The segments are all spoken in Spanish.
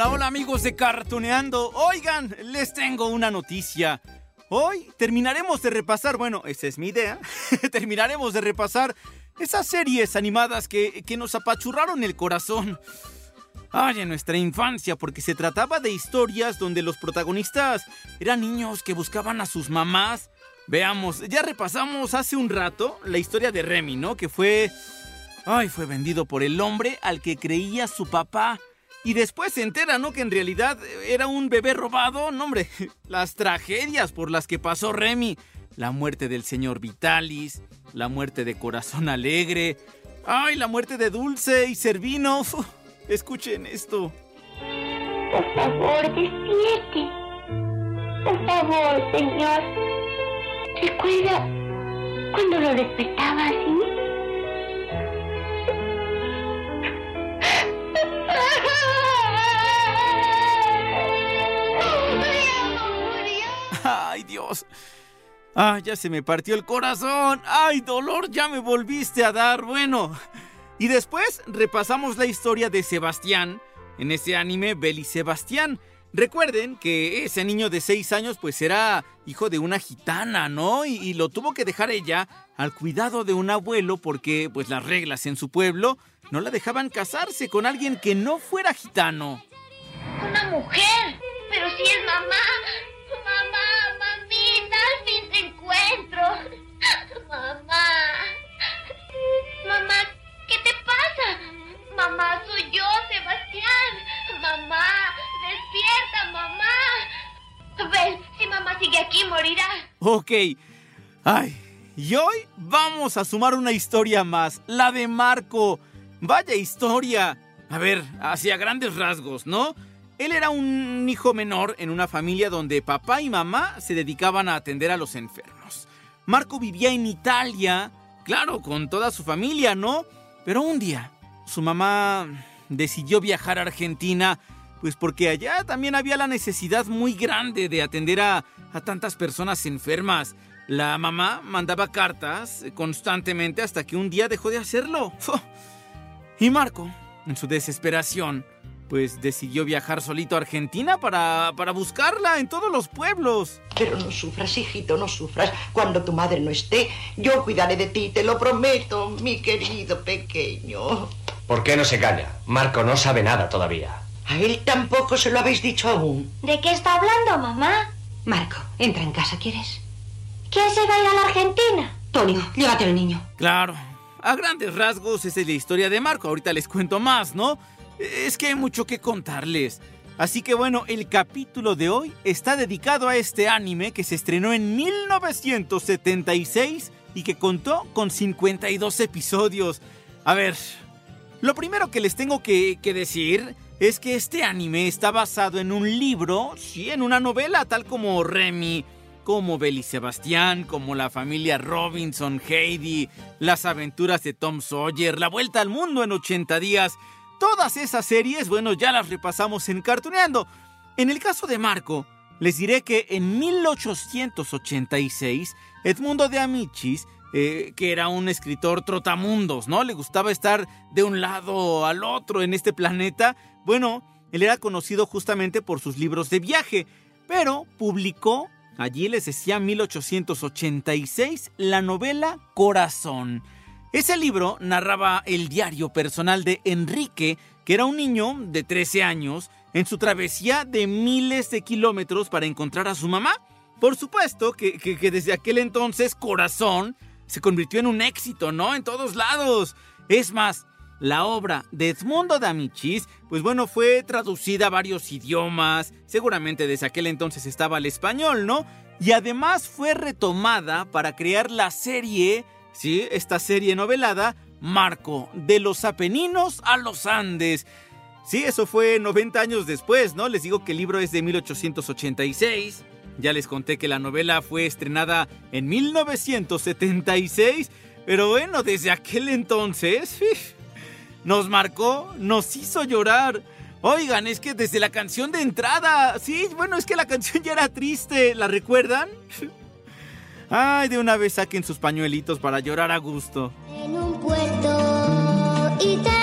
Hola, hola amigos de Cartuneando. Oigan, les tengo una noticia. Hoy terminaremos de repasar, bueno, esa es mi idea, terminaremos de repasar esas series animadas que, que nos apachurraron el corazón. Ay, en nuestra infancia, porque se trataba de historias donde los protagonistas eran niños que buscaban a sus mamás. Veamos, ya repasamos hace un rato la historia de Remy, ¿no? Que fue... Ay, fue vendido por el hombre al que creía su papá. Y después se entera, ¿no? Que en realidad era un bebé robado. No, hombre, las tragedias por las que pasó Remy. La muerte del señor Vitalis, la muerte de Corazón Alegre. Ay, la muerte de Dulce y Servino. Escuchen esto. Por favor, despierte. Por favor, señor. ¿Recuerda cuando lo despertaba así? Ah, ya se me partió el corazón. Ay, dolor, ya me volviste a dar. Bueno. Y después repasamos la historia de Sebastián. En ese anime, Beli Sebastián. Recuerden que ese niño de 6 años pues era hijo de una gitana, ¿no? Y, lo tuvo que dejar ella al cuidado de un abuelo porque pues las reglas en su pueblo no la dejaban casarse con alguien que no fuera gitano. Una mujer, pero si es. Mamá, despierta, mamá. Si mamá sigue aquí, morirá. Ok. Ay, y hoy vamos a sumar una historia más, la de Marco. Vaya historia. A ver, hacia grandes rasgos, ¿no? Él era un hijo menor en una familia donde papá y mamá se dedicaban a atender a los enfermos. Marco vivía en Italia, claro, con toda su familia, ¿no? Pero un día, su mamá decidió viajar a Argentina, pues porque allá también había la necesidad muy grande de atender a, a tantas personas enfermas. La mamá mandaba cartas constantemente hasta que un día dejó de hacerlo. Y Marco, en su desesperación, pues decidió viajar solito a Argentina para, para buscarla en todos los pueblos. Pero no sufras, hijito, no sufras. Cuando tu madre no esté, yo cuidaré de ti, te lo prometo, mi querido pequeño. ¿Por qué no se calla? Marco no sabe nada todavía. A él tampoco se lo habéis dicho aún. ¿De qué está hablando, mamá? Marco, entra en casa, ¿quieres? ¿Quién se va a ir a la Argentina? Tonio, llévate al niño. Claro. A grandes rasgos, esa es la historia de Marco. Ahorita les cuento más, ¿no? Es que hay mucho que contarles. Así que bueno, el capítulo de hoy está dedicado a este anime que se estrenó en 1976 y que contó con 52 episodios. A ver, lo primero que les tengo que, decir es que este anime está basado en un libro, sí, en una novela, tal como Remy, como Belly Sebastián, como la familia Robinson, Heidi, las aventuras de Tom Sawyer, la vuelta al mundo en 80 días. Todas esas series, bueno, ya las repasamos en Cartuneando. En el caso de Marco, les diré que en 1886, Edmundo de Amichis, eh, que era un escritor trotamundos, ¿no? Le gustaba estar de un lado al otro en este planeta. Bueno, él era conocido justamente por sus libros de viaje, pero publicó, allí les decía 1886, la novela Corazón. Ese libro narraba el diario personal de Enrique, que era un niño de 13 años en su travesía de miles de kilómetros para encontrar a su mamá. Por supuesto que, que, desde aquel entonces Corazón se convirtió en un éxito, ¿no? En todos lados. Es más, la obra de Edmundo de Amichis, pues bueno, fue traducida a varios idiomas, seguramente desde aquel entonces estaba el español, ¿no? Y además fue retomada para crear la serie, ¿sí? Esta serie novelada, Marco, de los Apeninos a los Andes. Sí, eso fue 90 años después, ¿no? Les digo que el libro es de 1886. Ya les conté que la novela fue estrenada en 1976. Pero bueno, desde aquel entonces nos marcó, nos hizo llorar. Oigan, es que desde la canción de entrada, sí, bueno, es que la canción ya era triste, ¿la recuerdan? Ay, de una vez saquen sus pañuelitos para llorar a gusto. En un puerto italiano,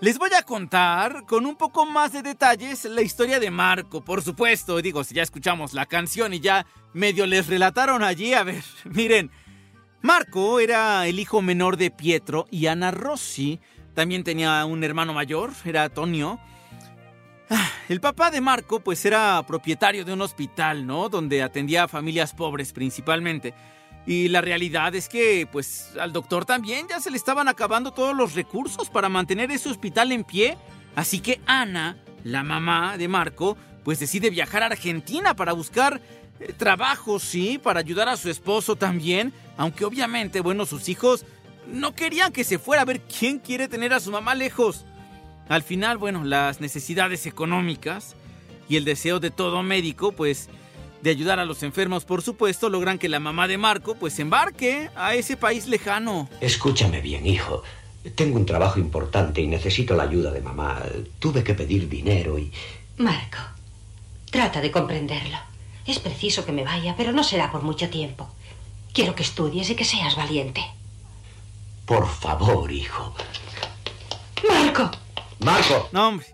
Les voy a contar con un poco más de detalles la historia de Marco, por supuesto. Digo, si ya escuchamos la canción y ya medio les relataron allí, a ver, miren. Marco era el hijo menor de Pietro y Ana Rossi. También tenía un hermano mayor, era Antonio. Ah, El papá de Marco pues era propietario de un hospital, ¿no? Donde atendía a familias pobres principalmente. Y la realidad es que pues al doctor también ya se le estaban acabando todos los recursos para mantener ese hospital en pie. Así que Ana, la mamá de Marco, pues decide viajar a Argentina para buscar eh, trabajo, sí, para ayudar a su esposo también. Aunque obviamente, bueno, sus hijos no querían que se fuera a ver quién quiere tener a su mamá lejos. Al final, bueno, las necesidades económicas y el deseo de todo médico, pues, de ayudar a los enfermos, por supuesto, logran que la mamá de Marco, pues, embarque a ese país lejano. Escúchame bien, hijo. Tengo un trabajo importante y necesito la ayuda de mamá. Tuve que pedir dinero y... Marco, trata de comprenderlo. Es preciso que me vaya, pero no será por mucho tiempo. Quiero que estudies y que seas valiente. Por favor, hijo. Marco. Marco. No, hombre.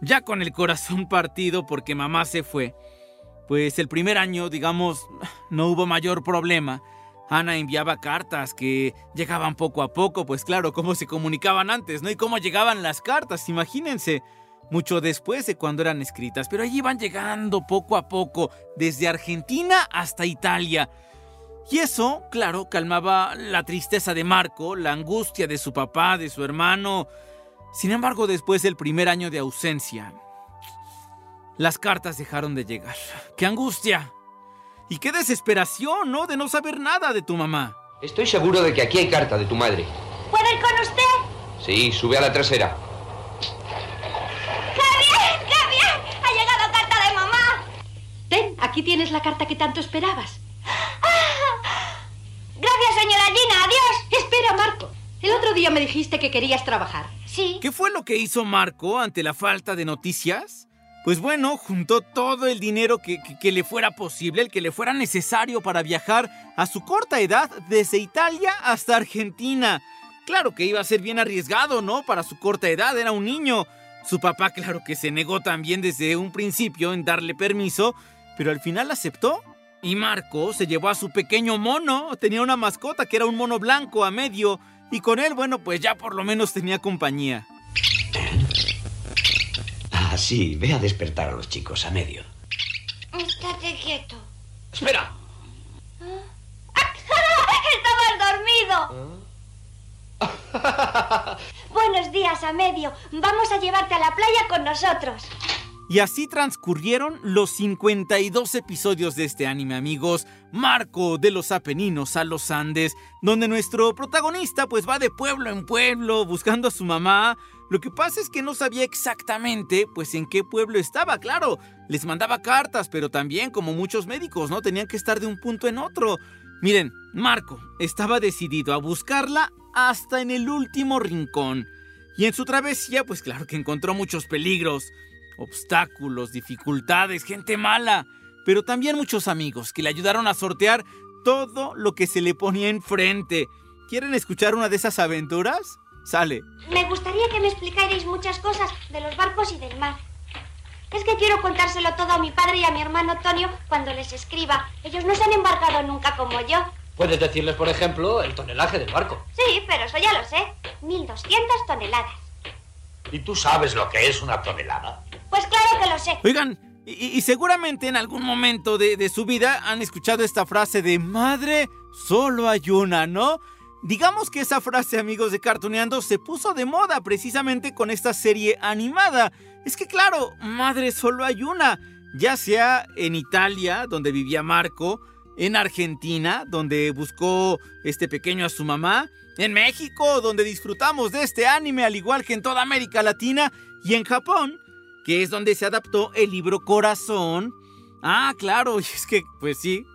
Ya con el corazón partido porque mamá se fue. Pues el primer año, digamos, no hubo mayor problema. Ana enviaba cartas que llegaban poco a poco, pues claro, cómo se comunicaban antes, ¿no? Y cómo llegaban las cartas, imagínense. Mucho después de cuando eran escritas, pero allí iban llegando poco a poco, desde Argentina hasta Italia. Y eso, claro, calmaba la tristeza de Marco, la angustia de su papá, de su hermano. Sin embargo, después del primer año de ausencia, las cartas dejaron de llegar. ¡Qué angustia! Y qué desesperación, ¿no? De no saber nada de tu mamá. Estoy seguro de que aquí hay carta de tu madre. ¿Puedo ir con usted? Sí, sube a la trasera. ¡Qué bien! ¡Ha llegado carta de mamá! Ten, aquí tienes la carta que tanto esperabas. Gracias, señora Gina. Adiós. Espera, Marco. El otro día me dijiste que querías trabajar. Sí. ¿Qué fue lo que hizo Marco ante la falta de noticias? Pues bueno, juntó todo el dinero que, que- que le fuera posible, el que le fuera necesario para viajar a su corta edad desde Italia hasta Argentina. Claro que iba a ser bien arriesgado, ¿no? Para su corta edad, era un niño. Su papá, claro que se negó también desde un principio en darle permiso, pero al final aceptó. Y Marco se llevó a su pequeño mono. Tenía una mascota que era un mono blanco a medio. Y con él, bueno, pues ya por lo menos tenía compañía. Sí, ve a despertar a los chicos a medio. Estate quieto. ¡Espera! Estabas dormido. Buenos días, a medio. Vamos a llevarte a la playa con nosotros. Y así transcurrieron los 52 episodios de este anime, amigos. Marco de los Apeninos a los Andes, donde nuestro protagonista pues va de pueblo en pueblo buscando a su mamá. Lo que pasa es que no sabía exactamente pues en qué pueblo estaba, claro. Les mandaba cartas, pero también como muchos médicos, ¿no? Tenían que estar de un punto en otro. Miren, Marco estaba decidido a buscarla hasta en el último rincón. Y en su travesía, pues claro que encontró muchos peligros obstáculos, dificultades, gente mala, pero también muchos amigos que le ayudaron a sortear todo lo que se le ponía enfrente. ¿Quieren escuchar una de esas aventuras? Sale. Me gustaría que me explicarais muchas cosas de los barcos y del mar. Es que quiero contárselo todo a mi padre y a mi hermano Tonio cuando les escriba. Ellos no se han embarcado nunca como yo. Puedes decirles, por ejemplo, el tonelaje del barco. Sí, pero eso ya lo sé. 1200 toneladas. ¿Y tú sabes lo que es una tonelada? Pues claro que lo sé. Oigan, y, y seguramente en algún momento de, de su vida han escuchado esta frase de madre, solo hay una, ¿no? Digamos que esa frase, amigos de Cartuneando, se puso de moda precisamente con esta serie animada. Es que claro, madre solo hay una. Ya sea en Italia, donde vivía Marco, en Argentina, donde buscó este pequeño a su mamá, en México, donde disfrutamos de este anime al igual que en toda América Latina, y en Japón, que es donde se adaptó el libro Corazón. Ah, claro, es que, pues sí,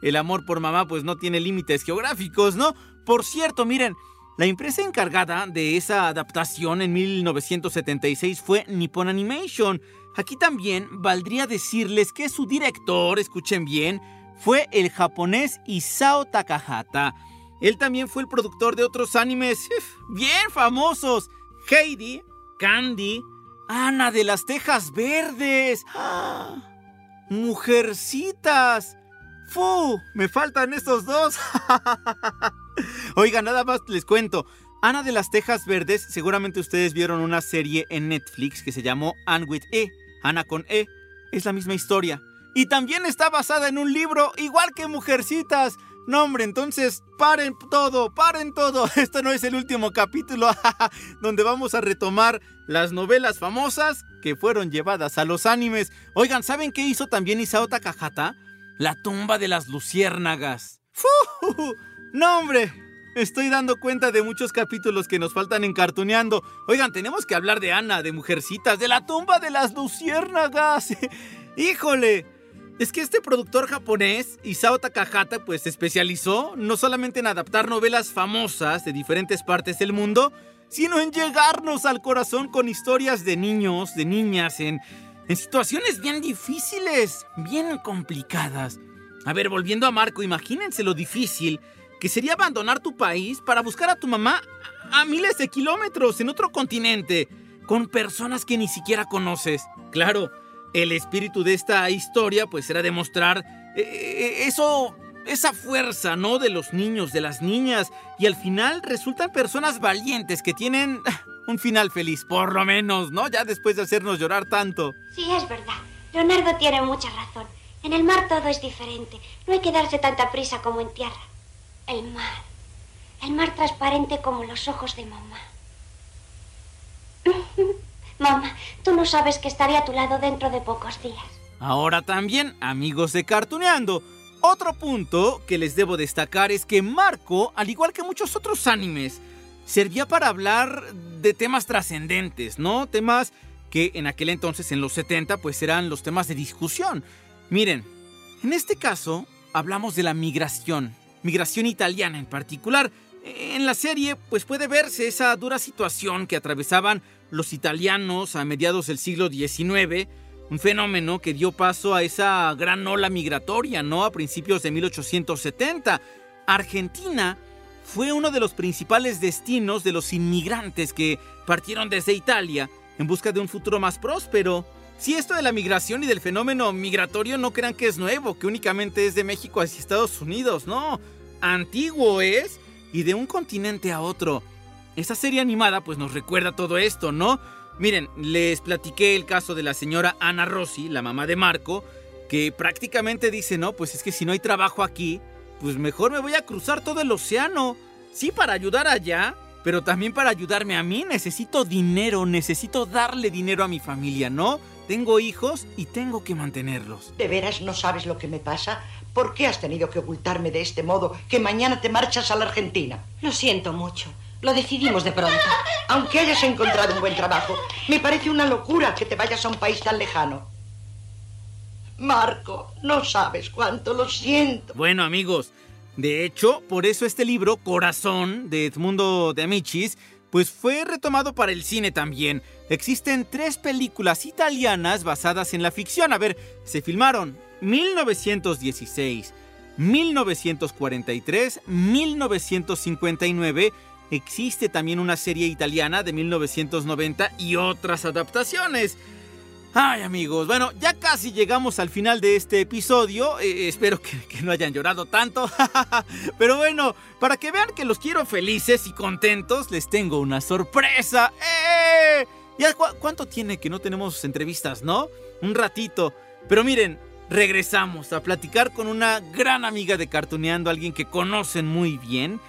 el amor por mamá pues no tiene límites geográficos, ¿no? Por cierto, miren, la empresa encargada de esa adaptación en 1976 fue Nippon Animation. Aquí también valdría decirles que su director, escuchen bien, fue el japonés Isao Takahata. Él también fue el productor de otros animes bien famosos. Heidi, Candy, Ana de las Tejas Verdes. ¡Ah! Mujercitas. ¡Fu! Me faltan estos dos. Oiga, nada más les cuento. Ana de las Tejas Verdes, seguramente ustedes vieron una serie en Netflix que se llamó Anne with E. Ana con E. Es la misma historia. Y también está basada en un libro, igual que Mujercitas. No, hombre, entonces paren todo, paren todo. Esto no es el último capítulo donde vamos a retomar las novelas famosas que fueron llevadas a los animes. Oigan, ¿saben qué hizo también Isao Takahata? La tumba de las luciérnagas. ¡Fu! No, hombre. Estoy dando cuenta de muchos capítulos que nos faltan encartuneando. Oigan, tenemos que hablar de Ana, de Mujercitas, de la tumba de las luciérnagas. ¡Híjole! Es que este productor japonés, Isao Takahata, pues se especializó no solamente en adaptar novelas famosas de diferentes partes del mundo, sino en llegarnos al corazón con historias de niños, de niñas, en, en situaciones bien difíciles, bien complicadas. A ver, volviendo a Marco, imagínense lo difícil que sería abandonar tu país para buscar a tu mamá a miles de kilómetros en otro continente, con personas que ni siquiera conoces. Claro, el espíritu de esta historia pues era demostrar eh, eso, esa fuerza, ¿no? De los niños, de las niñas, y al final resultan personas valientes que tienen un final feliz, por lo menos, ¿no? Ya después de hacernos llorar tanto. Sí, es verdad. Leonardo tiene mucha razón. En el mar todo es diferente. No hay que darse tanta prisa como en tierra. El mar. El mar transparente como los ojos de mamá. mamá, tú no sabes que estaré a tu lado dentro de pocos días. Ahora también, amigos de Cartuneando, otro punto que les debo destacar es que Marco, al igual que muchos otros animes, servía para hablar de temas trascendentes, ¿no? Temas que en aquel entonces, en los 70, pues eran los temas de discusión. Miren, en este caso hablamos de la migración, migración italiana en particular. En la serie, pues puede verse esa dura situación que atravesaban los italianos a mediados del siglo XIX, un fenómeno que dio paso a esa gran ola migratoria, ¿no? A principios de 1870. Argentina fue uno de los principales destinos de los inmigrantes que partieron desde Italia en busca de un futuro más próspero. Si esto de la migración y del fenómeno migratorio no crean que es nuevo, que únicamente es de México hacia Estados Unidos, no. Antiguo es y de un continente a otro. Esa serie animada pues nos recuerda todo esto, ¿no? Miren, les platiqué el caso de la señora Ana Rossi, la mamá de Marco, que prácticamente dice, no, pues es que si no hay trabajo aquí, pues mejor me voy a cruzar todo el océano. Sí, para ayudar allá, pero también para ayudarme a mí. Necesito dinero, necesito darle dinero a mi familia, ¿no? Tengo hijos y tengo que mantenerlos. ¿De veras no sabes lo que me pasa? ¿Por qué has tenido que ocultarme de este modo que mañana te marchas a la Argentina? Lo siento mucho. Lo decidimos de pronto. Aunque hayas encontrado un buen trabajo, me parece una locura que te vayas a un país tan lejano. Marco, no sabes cuánto lo siento. Bueno, amigos, de hecho, por eso este libro, Corazón, de Edmundo de Amicis, pues fue retomado para el cine también. Existen tres películas italianas basadas en la ficción. A ver, se filmaron 1916, 1943, 1959 existe también una serie italiana de 1990 y otras adaptaciones. Ay amigos, bueno, ya casi llegamos al final de este episodio. Eh, espero que, no hayan llorado tanto. Pero bueno, para que vean que los quiero felices y contentos, les tengo una sorpresa. ¡Eh! ¿Ya cu cuánto tiene que no tenemos entrevistas, no? Un ratito. Pero miren, regresamos a platicar con una gran amiga de Cartuneando, alguien que conocen muy bien.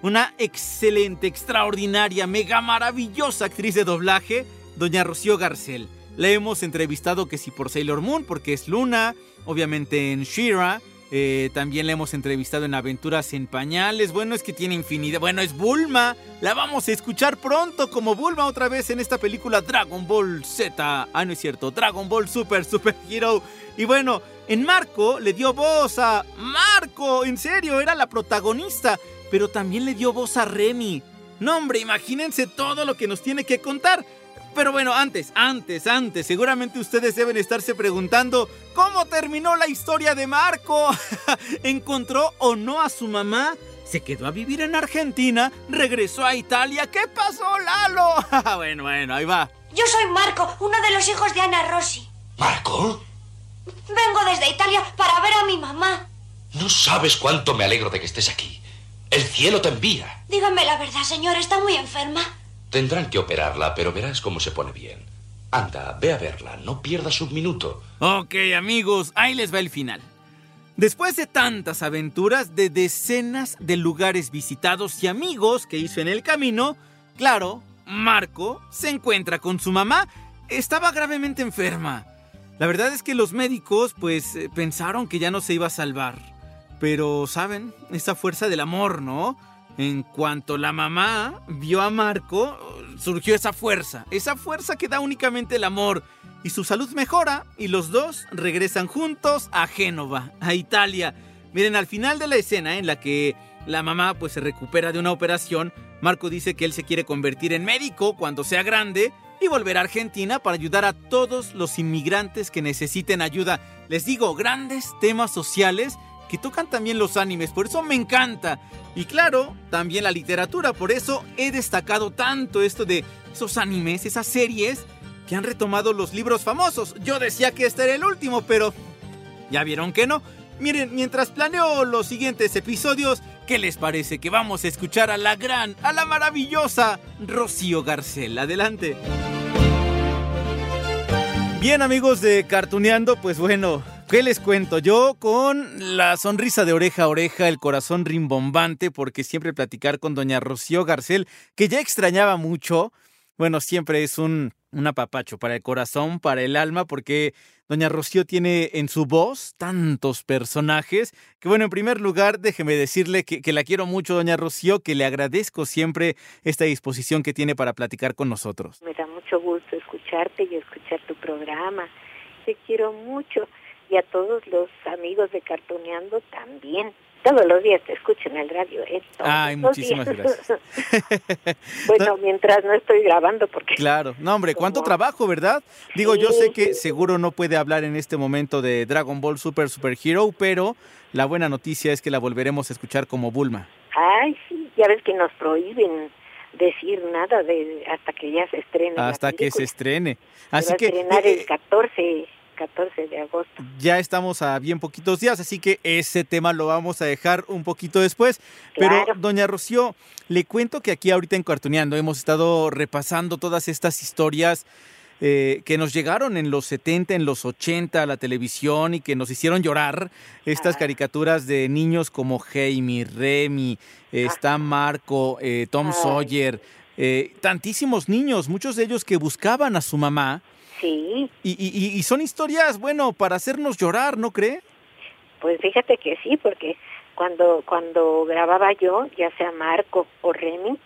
Una excelente, extraordinaria, mega maravillosa actriz de doblaje, doña Rocío Garcel. La hemos entrevistado que sí por Sailor Moon, porque es Luna, obviamente en Shira. Eh, también la hemos entrevistado en Aventuras en Pañales. Bueno, es que tiene infinidad. Bueno, es Bulma. La vamos a escuchar pronto como Bulma otra vez en esta película Dragon Ball Z. Ah, no es cierto. Dragon Ball Super Super Hero. Y bueno, en Marco le dio voz a Marco. En serio, era la protagonista. Pero también le dio voz a Remy. No, hombre, imagínense todo lo que nos tiene que contar. Pero bueno, antes, antes, antes, seguramente ustedes deben estarse preguntando cómo terminó la historia de Marco. ¿Encontró o no a su mamá? ¿Se quedó a vivir en Argentina? ¿Regresó a Italia? ¿Qué pasó, Lalo? bueno, bueno, ahí va. Yo soy Marco, uno de los hijos de Ana Rossi. ¿Marco? Vengo desde Italia para ver a mi mamá. No sabes cuánto me alegro de que estés aquí. El cielo te envía. Dígame la verdad, señor, está muy enferma. Tendrán que operarla, pero verás cómo se pone bien. Anda, ve a verla, no pierdas un minuto. Ok, amigos, ahí les va el final. Después de tantas aventuras, de decenas de lugares visitados y amigos que hizo en el camino, claro, Marco se encuentra con su mamá. Estaba gravemente enferma. La verdad es que los médicos, pues, pensaron que ya no se iba a salvar. Pero, ¿saben? Esa fuerza del amor, ¿no? En cuanto la mamá vio a Marco, surgió esa fuerza, esa fuerza que da únicamente el amor. Y su salud mejora y los dos regresan juntos a Génova, a Italia. Miren, al final de la escena en la que la mamá pues se recupera de una operación, Marco dice que él se quiere convertir en médico cuando sea grande y volver a Argentina para ayudar a todos los inmigrantes que necesiten ayuda. Les digo, grandes temas sociales que tocan también los animes, por eso me encanta. Y claro, también la literatura, por eso he destacado tanto esto de esos animes, esas series que han retomado los libros famosos. Yo decía que este era el último, pero ya vieron que no. Miren, mientras planeo los siguientes episodios, ¿qué les parece que vamos a escuchar a la gran, a la maravillosa Rocío Garcel? Adelante. Bien amigos de Cartuneando, pues bueno, ¿Qué les cuento? Yo con la sonrisa de oreja a oreja, el corazón rimbombante, porque siempre platicar con doña Rocío Garcel, que ya extrañaba mucho, bueno, siempre es un, un apapacho para el corazón, para el alma, porque doña Rocío tiene en su voz tantos personajes, que bueno, en primer lugar, déjeme decirle que, que la quiero mucho, doña Rocío, que le agradezco siempre esta disposición que tiene para platicar con nosotros. Me da mucho gusto escucharte y escuchar tu programa. Te quiero mucho y a todos los amigos de Cartoneando también. Todos los días te escucho en el radio. ¿eh? Ay, muchísimas días. gracias. bueno, mientras no estoy grabando porque... Claro, no hombre, cuánto trabajo, ¿verdad? Digo, sí. yo sé que seguro no puede hablar en este momento de Dragon Ball Super Super Hero, pero la buena noticia es que la volveremos a escuchar como Bulma. Ay, sí, ya ves que nos prohíben decir nada de hasta que ya se estrene. Hasta que se estrene. Así se va que... A estrenar eh, el 14 14 de agosto. Ya estamos a bien poquitos días, así que ese tema lo vamos a dejar un poquito después. Claro. Pero, doña Rocío, le cuento que aquí ahorita en Cartuneando hemos estado repasando todas estas historias eh, que nos llegaron en los 70, en los 80 a la televisión y que nos hicieron llorar. Estas Ajá. caricaturas de niños como Jaime, Remy, eh, está Marco, eh, Tom Ay. Sawyer, eh, tantísimos niños, muchos de ellos que buscaban a su mamá. Sí, Y, y- y son historias, bueno, para hacernos llorar, ¿no cree? pues fíjate que sí, porque cuando cuando grababa yo, ya sea Marco o Remy,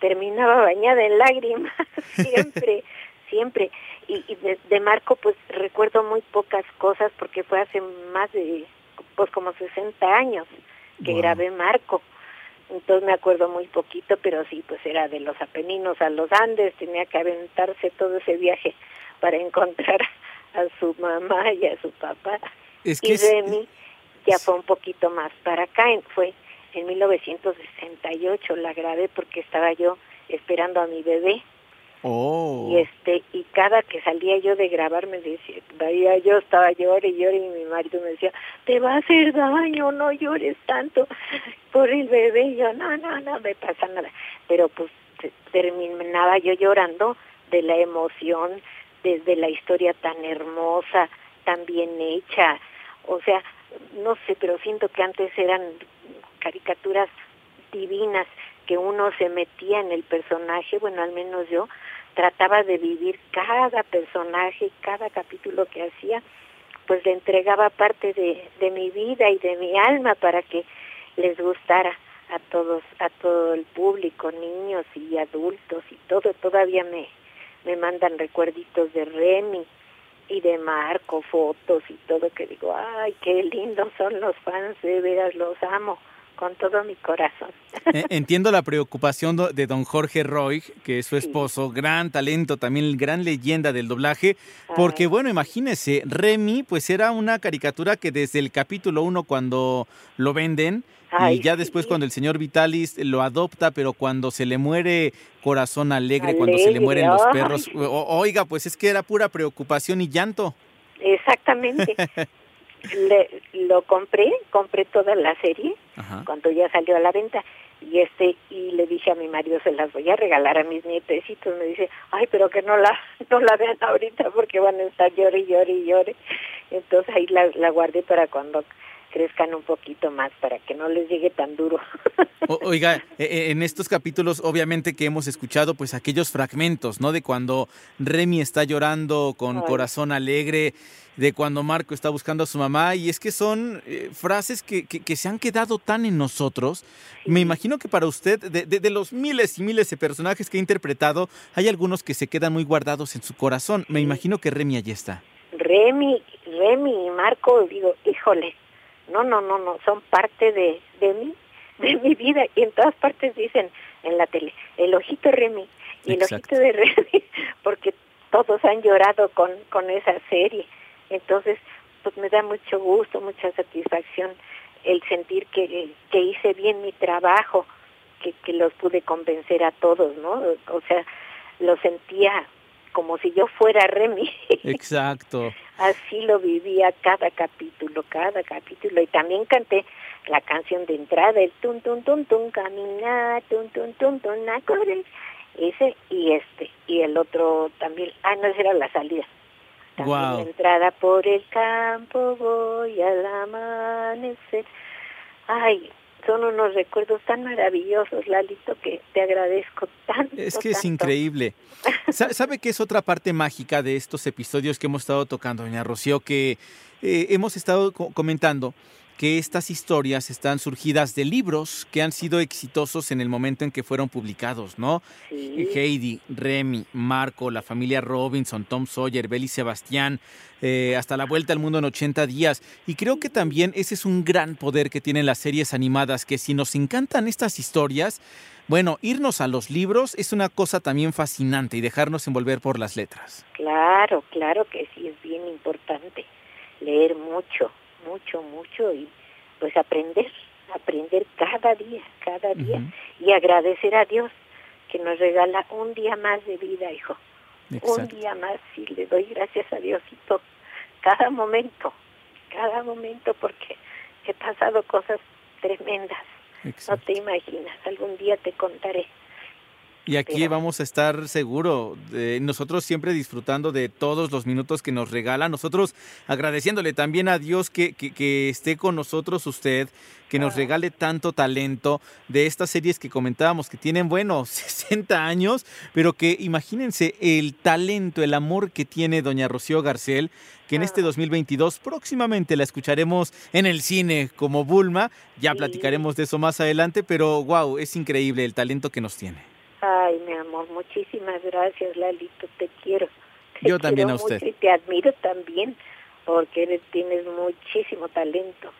terminaba bañada en lágrimas, siempre, siempre. Y, y de, de Marco, pues recuerdo muy pocas cosas porque fue hace más de, pues como 60 años que Wow. grabé Marco. Entonces me acuerdo muy poquito, pero sí, pues era de los Apeninos a los Andes, tenía que aventarse todo ese viaje para encontrar a su mamá y a su papá. Es que y Remy ya fue un poquito más para acá, fue en 1968 la grabé porque estaba yo esperando a mi bebé Oh. y este y cada que salía yo de grabar me decía yo estaba llore y llore y mi marido me decía te va a hacer daño no llores tanto por el bebé y yo no no no me pasa nada pero pues te- terminaba yo llorando de la emoción desde la historia tan hermosa tan bien hecha. O sea no sé pero siento que antes eran caricaturas divinas que uno se metía en el personaje, bueno, al menos yo trataba de vivir cada personaje, cada capítulo que hacía, pues le entregaba parte de, de mi vida y de mi alma para que les gustara a todos, a todo el público, niños y adultos y todo, todavía me, me mandan recuerditos de Remy y de Marco, fotos y todo que digo, ay, qué lindos son los fans, de veras los amo con todo mi corazón. Eh, Entiendo la preocupación de don Jorge Roy, que es su esposo, gran talento, también gran leyenda del doblaje, porque bueno, imagínese, Remy pues era una caricatura que desde el capítulo 1 cuando lo venden Ay, y ya después cuando el señor Vitalis lo adopta, pero cuando se le muere Corazón Alegre, cuando se le mueren los perros, o- oiga, pues es que era pura preocupación y llanto. Exactamente. Le- lo compré, compré toda la serie Ajá. cuando ya salió a la venta y este y le dije a mi marido se las voy a regalar a mis nietecitos me dice ay pero que no la no la vean ahorita porque van a estar llore y llore y llore entonces ahí la, la guardé para cuando crezcan un poquito más para que no les llegue tan duro O- oiga, eh, eh, en estos capítulos obviamente que hemos escuchado pues aquellos fragmentos, ¿no? De cuando Remy está llorando con Ay. corazón alegre, de cuando Marco está buscando a su mamá y es que son eh, frases que, que- que se han quedado tan en nosotros. Me imagino que para usted, de, de- de los miles y miles de personajes que ha interpretado, hay algunos que se quedan muy guardados en su corazón. Me imagino que Remy allí está. Remy, Remy y Marco, digo, híjole, no, no, no, no, son parte de, de mí, de mi vida. Y en todas partes dicen en la tele, el ojito Remy y el Exacto. ojito de Remy, porque todos han llorado con, con esa serie. Entonces, pues me da mucho gusto, mucha satisfacción el sentir que, que hice bien mi trabajo, que, que los pude convencer a todos, ¿no? O sea, lo sentía como si yo fuera Remy. Exacto. Así lo vivía cada capítulo, cada capítulo. Y también canté la canción de entrada, el tun tun tun tun, caminar, tun tun tun tun. Ese y este. Y el otro también, ah, no, esa era la salida. También la Wow. entrada por el campo voy al amanecer. Ay, son unos recuerdos tan maravillosos, Lalito, que te agradezco tanto. Es que es tanto. increíble. Sa- ¿Sabe qué es otra parte mágica de estos episodios que hemos estado tocando, doña Rocío? Que eh, hemos estado co- comentando que estas historias están surgidas de libros que han sido exitosos en el momento en que fueron publicados, ¿no? Sí. Heidi, Remy, Marco, la familia Robinson, Tom Sawyer, Belle y Sebastián, eh, hasta la vuelta al mundo en 80 días. Y creo que también ese es un gran poder que tienen las series animadas, que si nos encantan estas historias, bueno, irnos a los libros es una cosa también fascinante y dejarnos envolver por las letras. Claro, claro que sí, es bien importante leer mucho, mucho, mucho y pues aprender, aprender cada día, cada día y agradecer a Dios que nos regala un día más de vida, hijo. Un día más y le doy gracias a Diosito cada momento, cada momento porque he pasado cosas tremendas. No te imaginas, algún día te contaré. Y aquí vamos a estar seguro, de- nosotros siempre disfrutando de todos los minutos que nos regala, nosotros agradeciéndole también a Dios que, que- que esté con nosotros usted, que nos regale tanto talento de estas series que comentábamos, que tienen, bueno, 60 años, pero que imagínense el talento, el amor que tiene doña Rocío Garcel, que en este 2022 próximamente la escucharemos en el cine como Bulma, ya platicaremos de eso más adelante, pero wow, es increíble el talento que nos tiene. Ay, mi amor, muchísimas gracias, Lalito, te quiero. Te Yo también quiero a usted. mucho y te admiro también, porque eres, tienes muchísimo talento.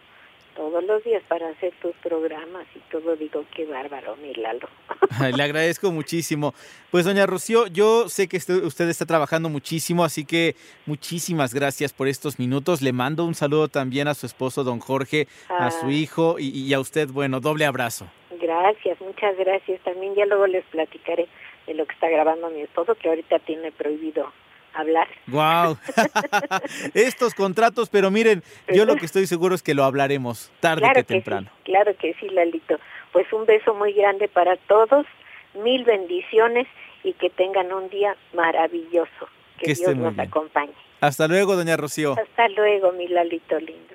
Todos los días para hacer tus programas y todo. Digo, qué bárbaro, mi Lalo. Le agradezco muchísimo. Pues, doña Rocío, yo sé que este- usted está trabajando muchísimo, así que muchísimas gracias por estos minutos. Le mando un saludo también a su esposo, don Jorge, a su Ah. hijo y, y a usted, bueno, doble abrazo. Gracias, muchas gracias. También ya luego les platicaré de lo que está grabando mi esposo, que ahorita tiene prohibido hablar. Wow. Estos contratos, pero miren, yo lo que estoy seguro es que lo hablaremos tarde Claro que que temprano. sí, claro que sí, Lalito. Pues un beso muy grande para todos, mil bendiciones y que tengan un día maravilloso. Que, Que Dios nos acompañe. Hasta luego, doña Rocío. Hasta luego, mi Lalito lindo.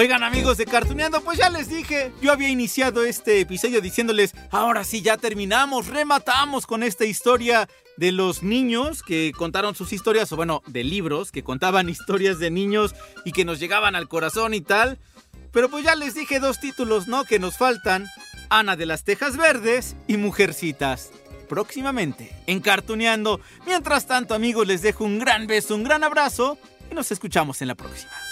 Oigan amigos de Cartuneando, pues ya les dije, yo había iniciado este episodio diciéndoles, ahora sí ya terminamos, rematamos con esta historia de los niños que contaron sus historias, o bueno, de libros que contaban historias de niños y que nos llegaban al corazón y tal. Pero pues ya les dije dos títulos, ¿no? Que nos faltan, Ana de las Tejas Verdes y Mujercitas. Próximamente, en Cartuneando. Mientras tanto amigos, les dejo un gran beso, un gran abrazo y nos escuchamos en la próxima.